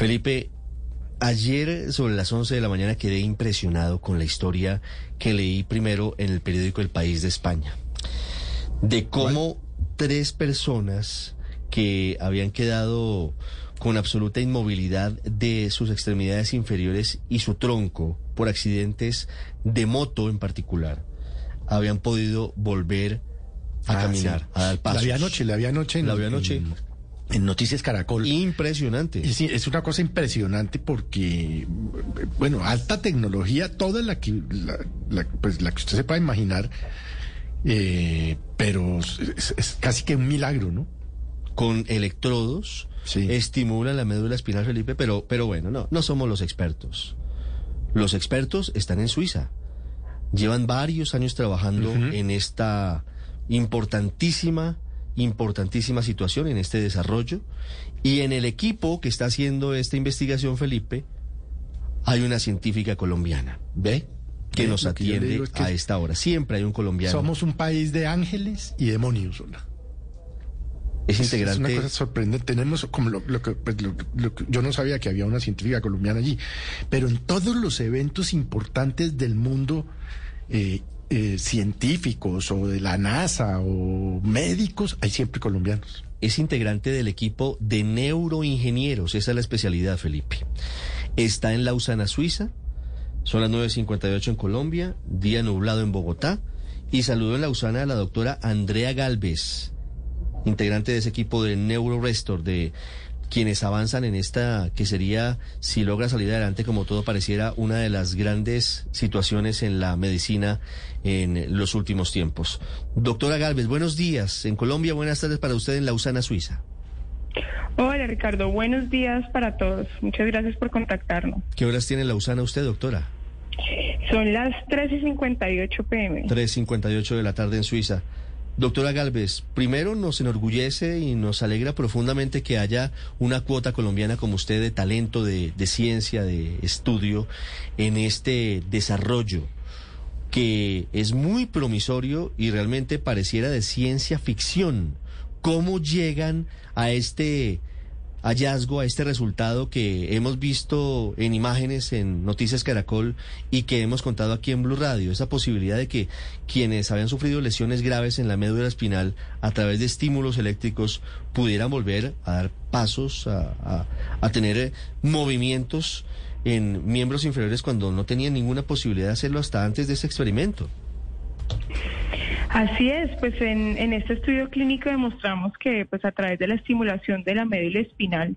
Felipe, ayer sobre las 11 de la mañana quedé impresionado con la historia que leí primero en el periódico El País de España, de cómo tres personas que habían quedado con absoluta inmovilidad de sus extremidades inferiores y su tronco por accidentes de moto en particular, habían podido volver a Ah, caminar, sí. a dar pasos. La vi anoche, la anoche. En, La anoche. En, en Noticias Caracol. Impresionante. Sí, es una cosa impresionante porque, bueno, alta tecnología, toda la que, la, la- pues, la que usted se pueda imaginar, eh, pero es, es casi que un milagro, ¿no? con electrodos Sí. estimulan la médula espinal, Felipe, pero, pero bueno, no, no somos los expertos. Los expertos están en Suiza. Llevan varios años trabajando en esta importantísima, importantísima situación, en este desarrollo. Y en el equipo que está haciendo esta investigación, Felipe, hay una científica colombiana ¿Ve? que nos atiende que a esta hora. Siempre hay un colombiano. Somos un país de ángeles y demonios, hola. es integrante. Es una cosa sorprendente. Tenemos como lo, lo que, pues, lo- lo que- yo no sabía que había una científica colombiana allí, pero en todos los eventos importantes del mundo eh, eh, científicos o de la NASA o médicos hay siempre colombianos. es integrante del equipo de neuroingenieros. Esa es la especialidad, Felipe. Está en Lausana, Suiza. Son las 9.58 en Colombia, día nublado en Bogotá. Y saludo en Lausana a la doctora Andrea Galvez, integrante de ese equipo de NeuroRestor, de quienes avanzan en esta que sería, si logra salir adelante, como todo pareciera, una de las grandes situaciones en la medicina en los últimos tiempos. Doctora Galvez, buenos días. En Colombia, buenas tardes para usted en Lausana, Suiza. Hola Ricardo, buenos días para todos. Muchas gracias por contactarnos. ¿Qué horas tiene Lausana usted, doctora? Son las 3 y 58 pm. 3.58 de la tarde en Suiza. Doctora Galvez, primero nos enorgullece y nos alegra profundamente que haya una cuota colombiana como usted de talento, de, de ciencia, de estudio en este desarrollo que es muy promisorio y realmente pareciera de ciencia ficción. ¿Cómo llegan a este hallazgo, a este resultado que hemos visto en imágenes en Noticias Caracol y que hemos contado aquí en Blue Radio? Esa posibilidad de que quienes habían sufrido lesiones graves en la médula espinal a través de estímulos eléctricos pudieran volver a dar pasos, a, a- tener eh, movimientos en miembros inferiores cuando no tenían ninguna posibilidad de hacerlo hasta antes de ese experimento. Así es, pues en, en este estudio clínico demostramos que pues a través de la estimulación de la médula espinal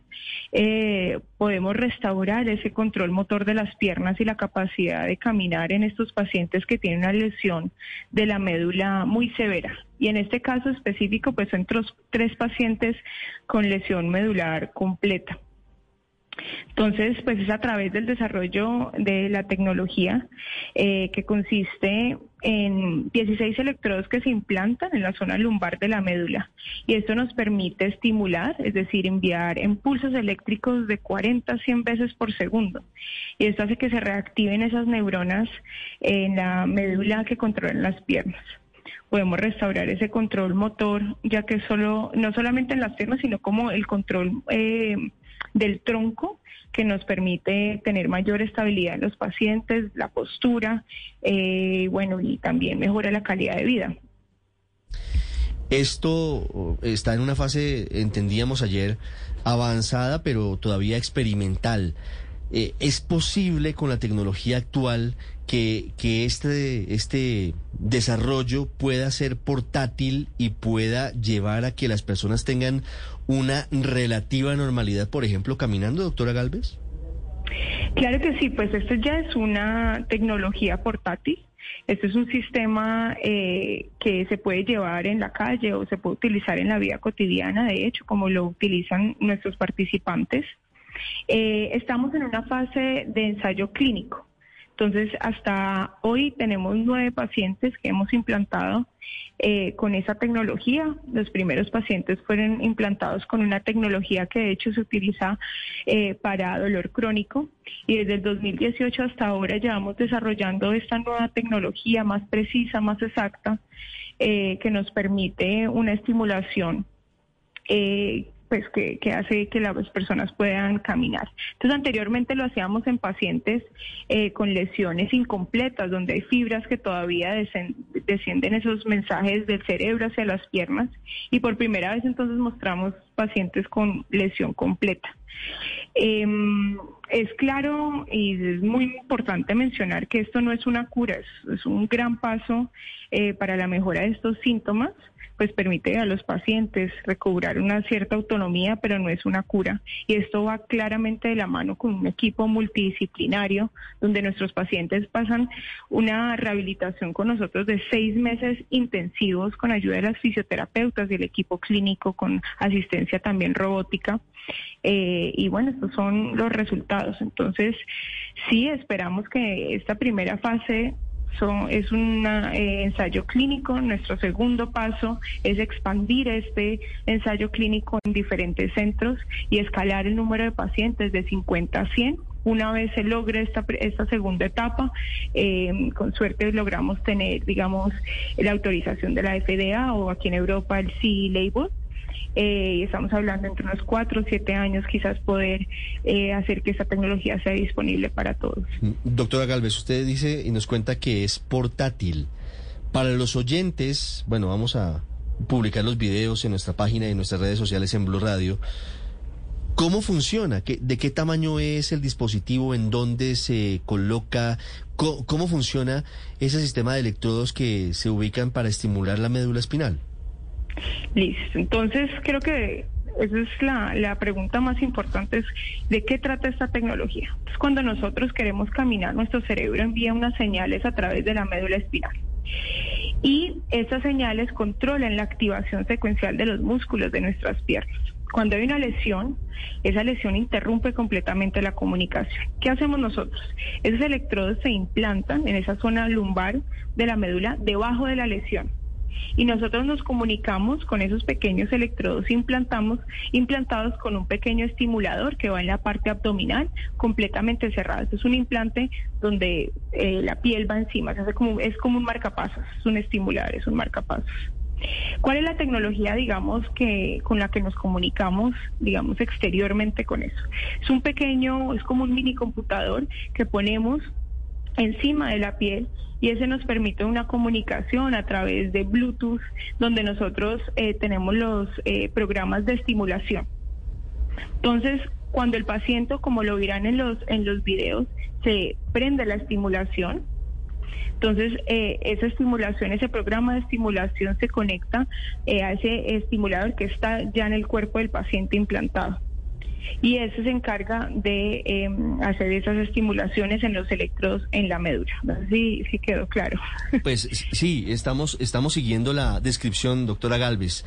eh, podemos restaurar ese control motor de las piernas y la capacidad de caminar en estos pacientes que tienen una lesión de la médula muy severa. Y en este caso específico pues son tres pacientes con lesión medular completa. Entonces, pues es a través del desarrollo de la tecnología eh, que consiste en 16 electrodos que se implantan en la zona lumbar de la médula. Y esto nos permite estimular, es decir, enviar impulsos eléctricos de 40 a 100 veces por segundo. Y esto hace que se reactiven esas neuronas en la médula que controlan las piernas podemos restaurar ese control motor, ya que solo, no solamente en las piernas, sino como el control eh, del tronco, que nos permite tener mayor estabilidad en los pacientes, la postura, eh, bueno, y también mejora la calidad de vida. Esto está en una fase, entendíamos ayer, avanzada, pero todavía experimental. Eh, ¿Es posible con la tecnología actual que, este, este desarrollo pueda ser portátil y pueda llevar a que las personas tengan una relativa normalidad, por ejemplo, caminando, doctora Galvez? Claro que sí, pues esto ya es una tecnología portátil. Este es un sistema eh, que se puede llevar en la calle o se puede utilizar en la vida cotidiana, de hecho, como lo utilizan nuestros participantes. Eh, estamos en una fase de ensayo clínico. Entonces, hasta hoy tenemos nueve pacientes que hemos implantado eh, con esa tecnología. Los primeros pacientes fueron implantados con una tecnología que de hecho se utiliza eh, para dolor crónico y desde el 2018 hasta ahora llevamos desarrollando esta nueva tecnología más precisa, más exacta, eh, que nos permite una estimulación eh, pues que, hace que las personas puedan caminar. Entonces anteriormente lo hacíamos en pacientes eh, con lesiones incompletas, donde hay fibras que todavía descienden esos mensajes del cerebro hacia las piernas y por primera vez entonces mostramos pacientes con lesión completa. Em, es claro y es muy importante mencionar que esto no es una cura, es, un gran paso eh, para la mejora de estos síntomas pues permite a los pacientes recobrar una cierta autonomía, pero no es una cura. Y esto va claramente de la mano con un equipo multidisciplinario, donde nuestros pacientes pasan una rehabilitación con nosotros de seis meses intensivos con ayuda de las fisioterapeutas y el equipo clínico con asistencia también robótica. Eh, y bueno, estos son los resultados. Entonces, sí, esperamos que esta primera fase es un eh, ensayo clínico. Nuestro segundo paso es expandir este ensayo clínico en diferentes centros y escalar el número de pacientes de 50 a 100 una vez se logre esta, esta segunda etapa, eh, con suerte logramos tener, digamos, la autorización de la FDA o aquí en Europa el CE label eh, y estamos hablando entre unos cuatro o siete años quizás poder eh, hacer que esta tecnología sea disponible para todos. Mm, doctora Galvez, usted dice y nos cuenta que es portátil. Para los oyentes, bueno, vamos a publicar los videos en nuestra página y en nuestras redes sociales en Blue Radio. ¿Cómo funciona? ¿De qué tamaño es el dispositivo? ¿En dónde se coloca? ¿Cómo, funciona ese sistema de electrodos que se ubican para estimular la médula espinal? Listo. Entonces, creo que esa es la, la, pregunta más importante, es de qué trata esta tecnología. Pues cuando nosotros queremos caminar, nuestro cerebro envía unas señales a través de la médula espinal. Y esas señales controlan la activación secuencial de los músculos de nuestras piernas. Cuando hay una lesión, esa lesión interrumpe completamente la comunicación. ¿Qué hacemos nosotros? Esos electrodos se implantan en esa zona lumbar de la médula debajo de la lesión y nosotros nos comunicamos con esos pequeños electrodos implantamos, implantados con un pequeño estimulador que va en la parte abdominal completamente cerrada. Este es un implante donde eh, la piel va encima, hace como, es como un marcapasos, es un estimulador, es un marcapasos. ¿Cuál es la tecnología, digamos, que con la que nos comunicamos, digamos, exteriormente con eso? Es un pequeño, es como un mini computador que ponemos encima de la piel y ese nos permite una comunicación a través de Bluetooth donde nosotros eh, tenemos los eh, programas de estimulación. Entonces, cuando el paciente, como lo verán en los, en los videos, se prende la estimulación, entonces, eh, esa estimulación, ese programa de estimulación se conecta a ese estimulador que está ya en el cuerpo del paciente implantado y ese se encarga de em, hacer esas estimulaciones en los electrodos en la médula. Sé si, quedó claro. Pues sí, estamos, estamos siguiendo la descripción, doctora Galvez.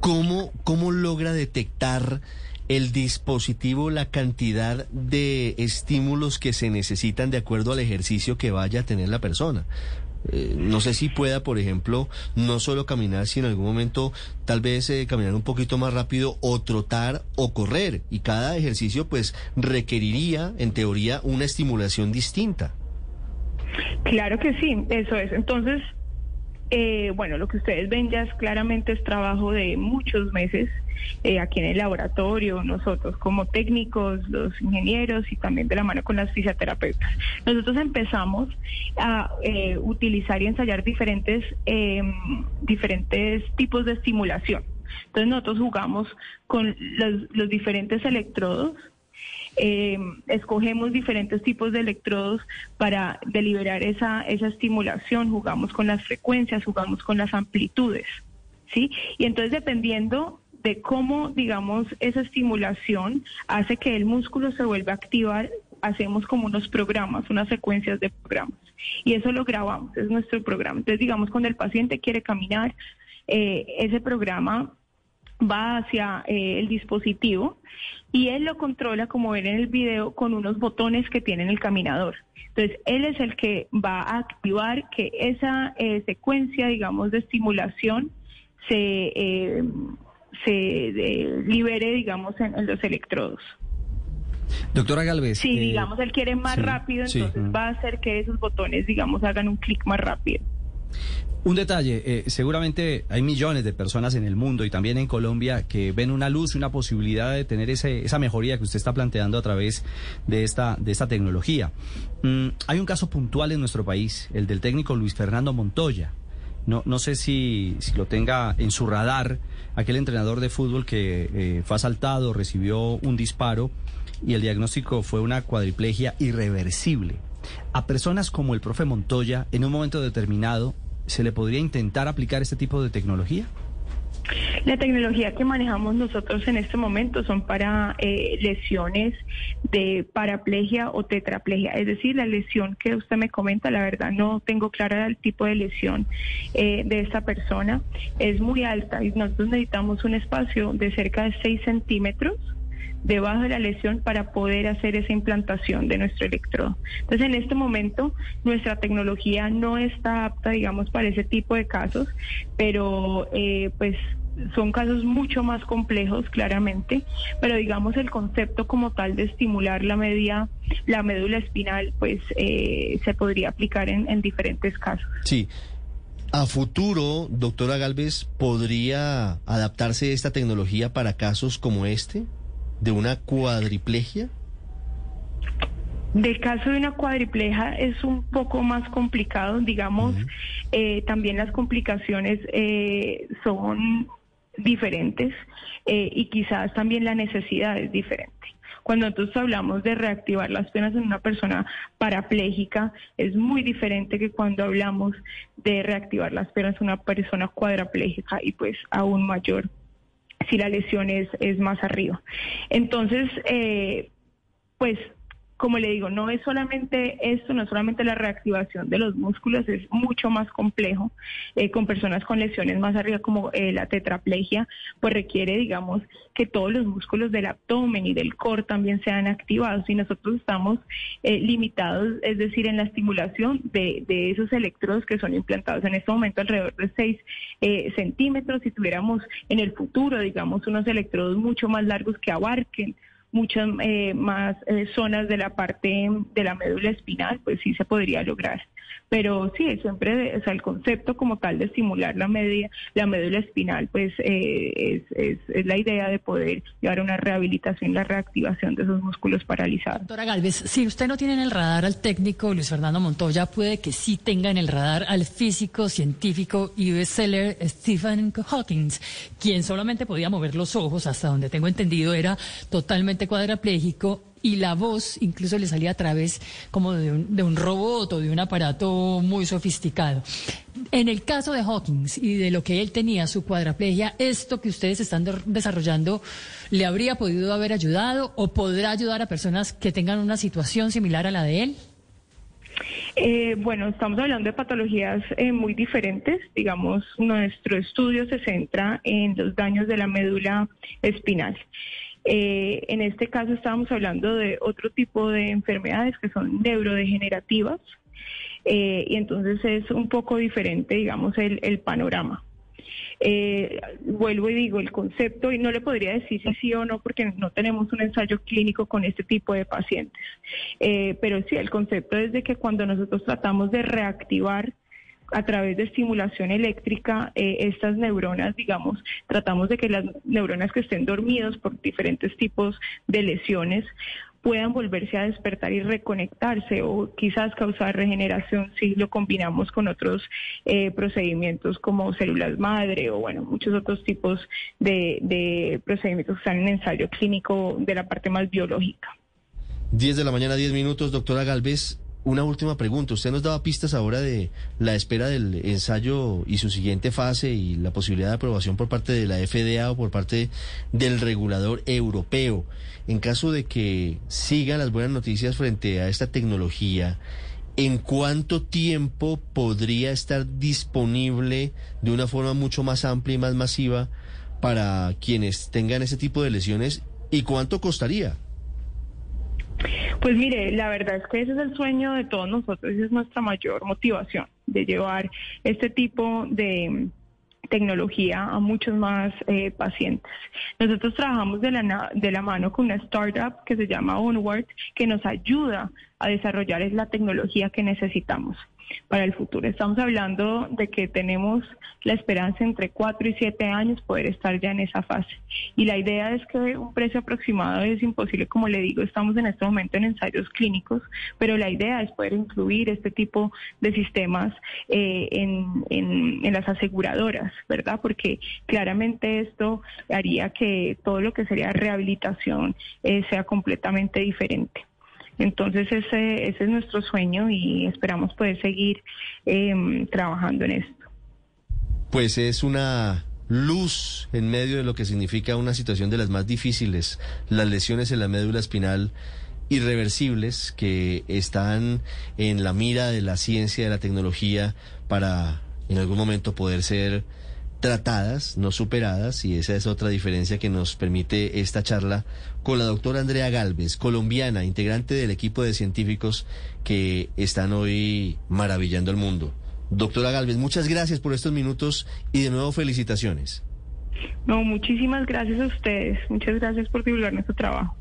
¿Cómo, cómo logra detectar el dispositivo la cantidad de estímulos que se necesitan de acuerdo al ejercicio que vaya a tener la persona? Eh, no sé si pueda, por ejemplo, no solo caminar, sino en algún momento tal vez eh, caminar un poquito más rápido o trotar o correr. Y cada ejercicio pues requeriría, en teoría, una estimulación distinta. Claro que sí, eso es. Entonces, eh, bueno, lo que ustedes ven ya es claramente es trabajo de muchos meses eh, aquí en el laboratorio, nosotros como técnicos, los ingenieros y también de la mano con las fisioterapeutas. Nosotros empezamos a eh, utilizar y ensayar diferentes, em, diferentes tipos de estimulación. Entonces nosotros jugamos con los diferentes electrodos eh, escogemos diferentes tipos de electrodos para deliberar esa, esa estimulación, jugamos con las frecuencias, jugamos con las amplitudes, ¿sí? Y entonces dependiendo de cómo, digamos, esa estimulación hace que el músculo se vuelva a activar, hacemos como unos programas, unas secuencias de programas. Y eso lo grabamos, es nuestro programa. Entonces, digamos, cuando el paciente quiere caminar, eh, ese programa va hacia eh, el dispositivo y él lo controla, como ven en el video, con unos botones que tiene en el caminador. Entonces, él es el que va a activar que esa eh, secuencia, digamos, de estimulación se, eh, se libere, digamos, en, los electrodos. Doctora Galvez. Si, digamos, él quiere más rápido, entonces va a hacer que esos botones, digamos, hagan un clic más rápido. Un detalle, eh, seguramente hay millones de personas en el mundo y también en Colombia que ven una luz, una posibilidad de tener ese, esa mejoría que usted está planteando a través de esta, de esta tecnología. Mm, hay un caso puntual en nuestro país, el del técnico Luis Fernando Montoya. No, no sé si, si lo tenga en su radar, aquel entrenador de fútbol que eh, fue asaltado, recibió un disparo y el diagnóstico fue una cuadriplegia irreversible. A personas como el profe Montoya, en un momento determinado, ¿se le podría intentar aplicar este tipo de tecnología? La tecnología que manejamos nosotros en este momento son para eh, lesiones de paraplegia o tetraplegia, es decir, la lesión que usted me comenta, la verdad no tengo clara el tipo de lesión eh, de esta persona, es muy alta y nosotros necesitamos un espacio de cerca de 6 centímetros debajo de la lesión para poder hacer esa implantación de nuestro electrodo. Entonces, en este momento, nuestra tecnología no está apta, digamos, para ese tipo de casos, pero eh, pues son casos mucho más complejos, claramente, pero digamos el concepto como tal de estimular la media, la médula espinal, pues eh, se podría aplicar en, en diferentes casos. Sí. A futuro, doctora Galvez, ¿podría adaptarse esta tecnología para casos como este? De una cuadriplegia? Del caso de una cuadriplegia es un poco más complicado, digamos, eh, también las complicaciones eh, son diferentes eh, y quizás también la necesidad es diferente. Cuando nosotros hablamos de reactivar las penas en una persona parapléjica, es muy diferente que cuando hablamos de reactivar las penas en una persona cuadraplégica y pues aún mayor si la lesión es, es más arriba. Entonces, eh, pues como le digo, no es solamente esto, no es solamente la reactivación de los músculos, es mucho más complejo. Eh, con personas con lesiones más arriba como eh, la tetraplegia, pues requiere, digamos, que todos los músculos del abdomen y del core también sean activados. Y nosotros estamos eh, limitados, es decir, en la estimulación de, de, esos electrodos que son implantados en este momento alrededor de 6 centímetros. Si tuviéramos en el futuro, digamos, unos electrodos mucho más largos que abarquen muchas eh, más eh, zonas de la parte de la médula espinal, pues sí se podría lograr. Pero sí, siempre, o sea, el concepto como tal de estimular la, media, la médula espinal, pues eh, es, es, la idea de poder llevar una rehabilitación, la reactivación de esos músculos paralizados. Doctora Galvez, si usted no tiene en el radar al técnico Luis Fernando Montoya, puede que sí tenga en el radar al físico, científico y bestseller Stephen Hawking, quien solamente podía mover los ojos, hasta donde tengo entendido era totalmente cuadraplégico y la voz incluso le salía a través como de un, de un robot o de un aparato muy sofisticado. En el caso de Hawkins y de lo que él tenía, su cuadraplegia, ¿esto que ustedes están desarrollando le habría podido haber ayudado o podrá ayudar a personas que tengan una situación similar a la de él? Eh, bueno, estamos hablando de patologías eh, muy diferentes. Digamos, nuestro estudio se centra en los daños de la médula espinal. Eh, en este caso estábamos hablando de otro tipo de enfermedades que son neurodegenerativas eh, y entonces es un poco diferente, digamos, el, panorama. Eh, vuelvo y digo, el concepto, y no le podría decir si sí o no, porque no tenemos un ensayo clínico con este tipo de pacientes, pero sí, el concepto es de que cuando nosotros tratamos de reactivar a través de estimulación eléctrica, eh, estas neuronas, digamos, tratamos de que las neuronas que estén dormidas por diferentes tipos de lesiones puedan volverse a despertar y reconectarse o quizás causar regeneración si lo combinamos con otros eh, procedimientos como células madre o bueno, muchos otros tipos de, de procedimientos que están en ensayo clínico de la parte más biológica. 10 de la mañana, 10 minutos, doctora Galvez. Una última pregunta. Usted nos daba pistas ahora de la espera del ensayo y su siguiente fase y la posibilidad de aprobación por parte de la FDA o por parte del regulador europeo. En caso de que sigan las buenas noticias frente a esta tecnología, ¿en cuánto tiempo podría estar disponible de una forma mucho más amplia y más masiva para quienes tengan ese tipo de lesiones y cuánto costaría? Pues mire, la verdad es que ese es el sueño de todos nosotros, esa es nuestra mayor motivación de llevar este tipo de tecnología a muchos más eh, pacientes. Nosotros trabajamos de la, de la mano con una startup que se llama Onward, que nos ayuda a desarrollar la tecnología que necesitamos. Para el futuro. Estamos hablando de que tenemos la esperanza entre cuatro y siete años poder estar ya en esa fase. Y la idea es que un precio aproximado es imposible, como le digo, estamos en este momento en ensayos clínicos, pero la idea es poder incluir este tipo de sistemas eh, en, en, las aseguradoras, ¿verdad? Porque claramente esto haría que todo lo que sería rehabilitación eh, sea completamente diferente. Entonces ese, ese es nuestro sueño y esperamos poder seguir em, trabajando en esto. Pues es una luz en medio de lo que significa una situación de las más difíciles, las lesiones en la médula espinal irreversibles que están en la mira de la ciencia, de la tecnología, para en algún momento poder ser tratadas, no superadas, y esa es otra diferencia que nos permite esta charla con la doctora Andrea Galvez, colombiana, integrante del equipo de científicos que están hoy maravillando el mundo. Doctora Galvez, muchas gracias por estos minutos y de nuevo felicitaciones. No, muchísimas gracias a ustedes. Muchas gracias por divulgar nuestro trabajo.